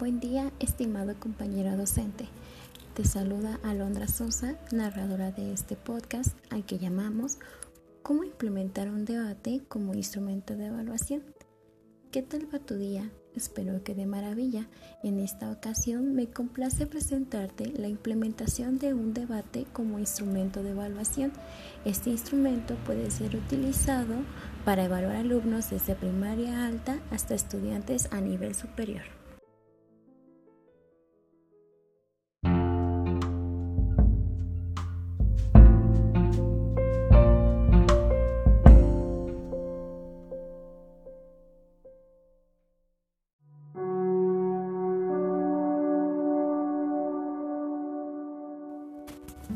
Buen día, estimado compañero docente. Te saluda Alondra Sosa, narradora de este podcast al que llamamos ¿Cómo implementar un debate como instrumento de evaluación? ¿Qué tal va tu día? Espero que de maravilla. En esta ocasión me complace presentarte la implementación de un debate como instrumento de evaluación. Este instrumento puede ser utilizado para evaluar alumnos desde primaria alta hasta estudiantes a nivel superior.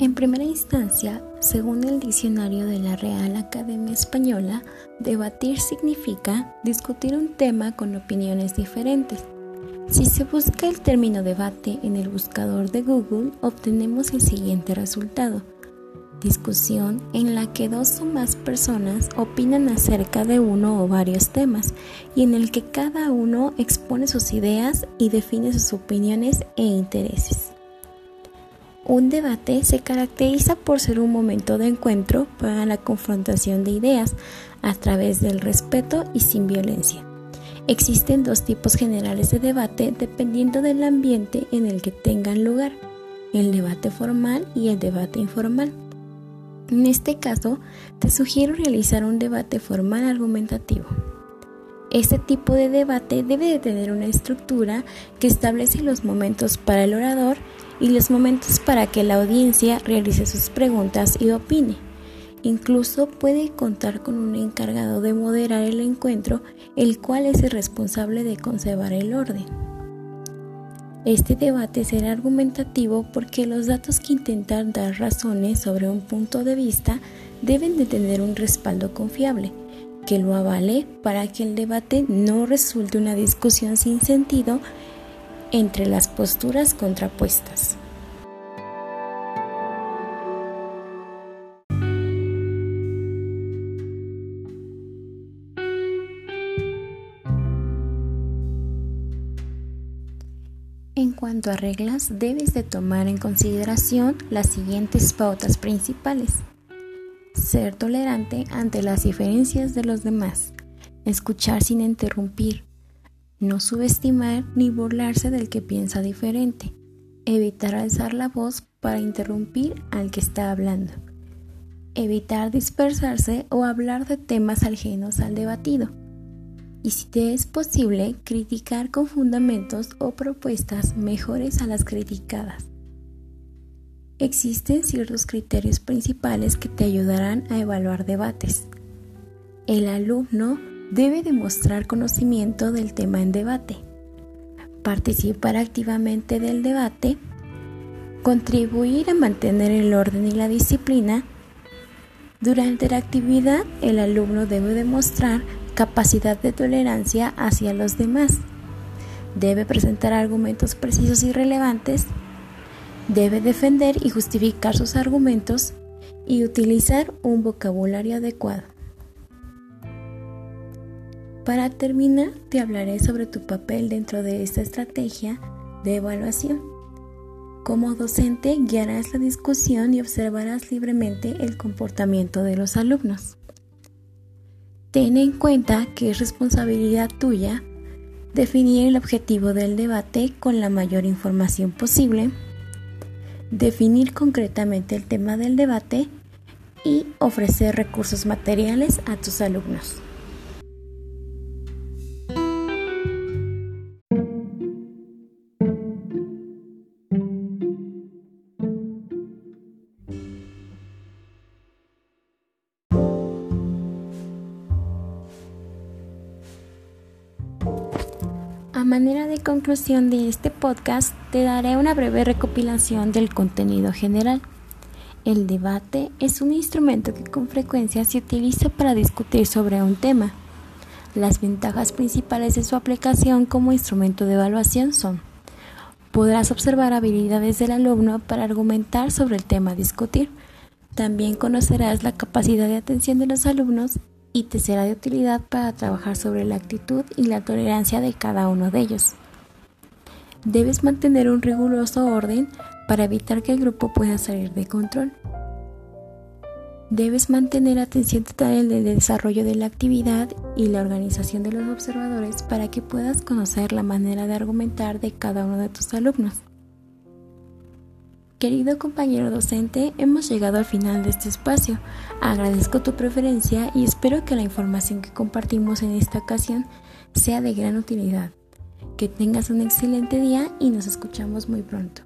En primera instancia, según el diccionario de la Real Academia Española, debatir significa discutir un tema con opiniones diferentes. Si se busca el término debate en el buscador de Google, obtenemos el siguiente resultado. Discusión en la que dos o más personas opinan acerca de uno o varios temas y en el que cada uno expone sus ideas y define sus opiniones e intereses. Un debate se caracteriza por ser un momento de encuentro para la confrontación de ideas a través del respeto y sin violencia. Existen dos tipos generales de debate dependiendo del ambiente en el que tengan lugar, el debate formal y el debate informal. En este caso, te sugiero realizar un debate formal argumentativo. Este tipo de debate debe de tener una estructura que establece los momentos para el orador y los momentos para que la audiencia realice sus preguntas y opine. Incluso puede contar con un encargado de moderar el encuentro, el cual es el responsable de conservar el orden. Este debate será argumentativo porque los datos que intentan dar razones sobre un punto de vista deben de tener un respaldo confiable, que lo avale para que el debate no resulte una discusión sin sentido entre las posturas contrapuestas. En cuanto a reglas, debes de tomar en consideración las siguientes pautas principales. Ser tolerante ante las diferencias de los demás. Escuchar sin interrumpir no subestimar ni burlarse del que piensa diferente. Evitar alzar la voz para interrumpir al que está hablando. Evitar dispersarse o hablar de temas ajenos al debatido. Y si te es posible, criticar con fundamentos o propuestas mejores a las criticadas. Existen ciertos criterios principales que te ayudarán a evaluar debates. El alumno debe demostrar conocimiento del tema en debate, participar activamente del debate, contribuir a mantener el orden y la disciplina. Durante la actividad, el alumno debe demostrar capacidad de tolerancia hacia los demás. Debe presentar argumentos precisos y relevantes. Debe defender y justificar sus argumentos y utilizar un vocabulario adecuado. Para terminar, te hablaré sobre tu papel dentro de esta estrategia de evaluación. Como docente, guiarás la discusión y observarás libremente el comportamiento de los alumnos. Ten en cuenta que es responsabilidad tuya definir el objetivo del debate con la mayor información posible, definir concretamente el tema del debate y ofrecer recursos materiales a tus alumnos. A manera de conclusión de este podcast, te daré una breve recopilación del contenido general. El debate es un instrumento que con frecuencia se utiliza para discutir sobre un tema. Las ventajas principales de su aplicación como instrumento de evaluación son Podrás observar habilidades del alumno para argumentar sobre el tema a discutir. También conocerás la capacidad de atención de los alumnos y te será de utilidad para trabajar sobre la actitud y la tolerancia de cada uno de ellos. Debes mantener un riguroso orden para evitar que el grupo pueda salir de control. Debes mantener atención total en el desarrollo de la actividad y la organización de los observadores para que puedas conocer la manera de argumentar de cada uno de tus alumnos. Querido compañero docente, hemos llegado al final de este espacio. Agradezco tu preferencia y espero que la información que compartimos en esta ocasión sea de gran utilidad. Que tengas un excelente día y nos escuchamos muy pronto.